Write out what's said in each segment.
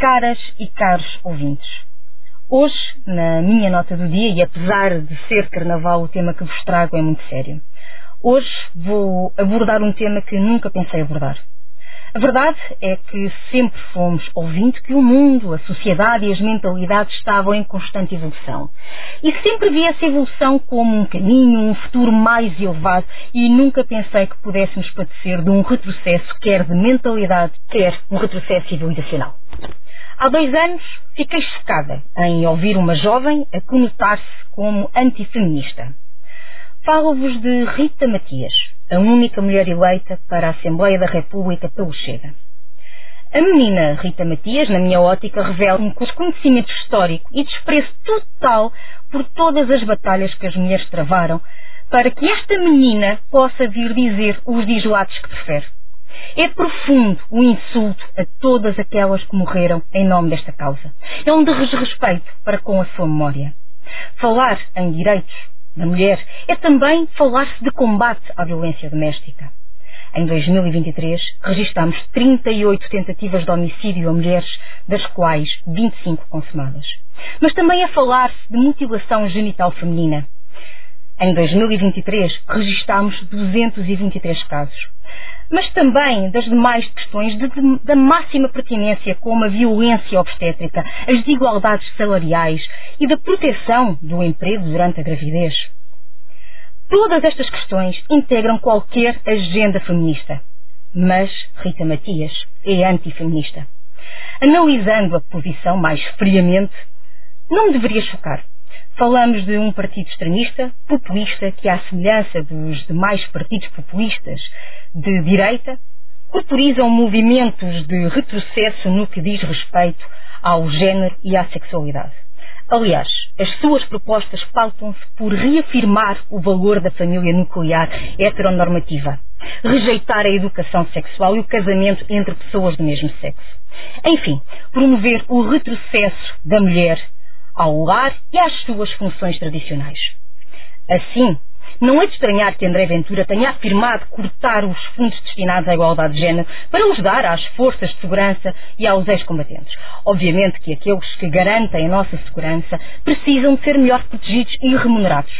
Caras e caros ouvintes, hoje, na minha nota do dia, e apesar de ser carnaval, o tema que vos trago é muito sério. Hoje vou abordar um tema que nunca pensei abordar. A verdade é que sempre fomos ouvindo que o mundo, a sociedade e as mentalidades estavam em constante evolução. E sempre vi essa evolução como um caminho, um futuro mais elevado e nunca pensei que pudéssemos padecer de um retrocesso, quer de mentalidade, quer um retrocesso civilizacional. Há dois anos fiquei chocada em ouvir uma jovem a conotar-se como antifeminista. Falo-vos de Rita Matias, a única mulher eleita para a Assembleia da República pelo Chega. A menina Rita Matias, na minha ótica, revela um desconhecimento histórico e desprezo total por todas as batalhas que as mulheres travaram para que esta menina possa vir dizer os dislates que prefere. É profundo o insulto a todas aquelas que morreram em nome desta causa. É um desrespeito para com a sua memória. Falar em direitos da mulher é também falar-se de combate à violência doméstica. Em 2023, registramos 38 tentativas de homicídio a mulheres, das quais 25 consumadas. Mas também é falar-se de mutilação genital feminina. Em 2023, registámos 223 casos mas também das demais questões de, de, da máxima pertinência, como a violência obstétrica, as desigualdades salariais e da proteção do emprego durante a gravidez. Todas estas questões integram qualquer agenda feminista. Mas Rita Matias é antifeminista. Analisando a posição mais friamente, não me deveria chocar. Falamos de um partido extremista, populista, que, à semelhança dos demais partidos populistas de direita, corporizam movimentos de retrocesso no que diz respeito ao género e à sexualidade. Aliás, as suas propostas pautam-se por reafirmar o valor da família nuclear heteronormativa, rejeitar a educação sexual e o casamento entre pessoas do mesmo sexo. Enfim, promover o retrocesso da mulher ao lar e às suas funções tradicionais. Assim, não é de estranhar que André Ventura tenha afirmado cortar os fundos destinados à igualdade de género para os dar às forças de segurança e aos ex-combatentes. Obviamente que aqueles que garantem a nossa segurança precisam de ser melhor protegidos e remunerados.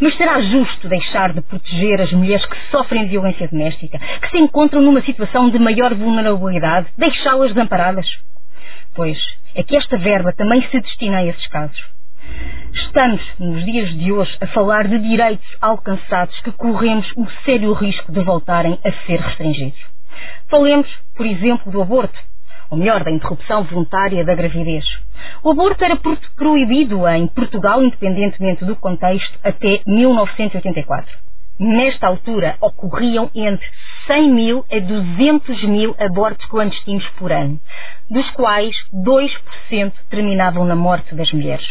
Mas será justo deixar de proteger as mulheres que sofrem violência doméstica, que se encontram numa situação de maior vulnerabilidade, deixá-las desamparadas? Pois é que esta verba também se destina a esses casos. Estamos, nos dias de hoje, a falar de direitos alcançados que corremos o sério risco de voltarem a ser restringidos. Falemos, por exemplo, do aborto, ou melhor, da interrupção voluntária da gravidez. O aborto era proibido em Portugal, independentemente do contexto, até 1984. Nesta altura, ocorriam entre 100 mil a 200 mil abortos clandestinos por ano, dos quais 2% terminavam na morte das mulheres.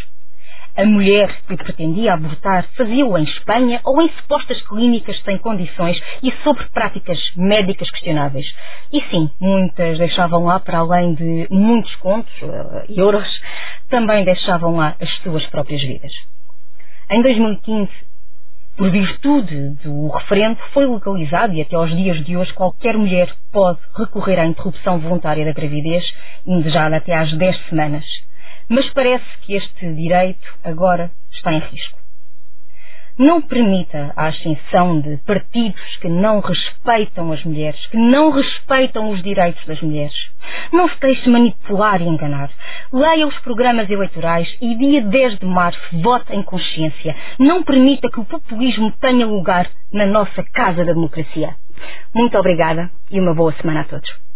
A mulher que pretendia abortar fazia-o em Espanha ou em supostas clínicas sem condições e sobre práticas médicas questionáveis. E sim, muitas deixavam lá, para além de muitos contos, uh, euros, também deixavam lá as suas próprias vidas. Em 2015, por virtude do referendo, foi legalizado e até aos dias de hoje qualquer mulher pode recorrer à interrupção voluntária da gravidez, indesejada até às 10 semanas mas parece que este direito agora está em risco. Não permita a ascensão de partidos que não respeitam as mulheres, que não respeitam os direitos das mulheres. Não se deixe manipular e enganar. Leia os programas eleitorais e dia 10 de março vote em consciência. Não permita que o populismo tenha lugar na nossa casa da democracia. Muito obrigada e uma boa semana a todos.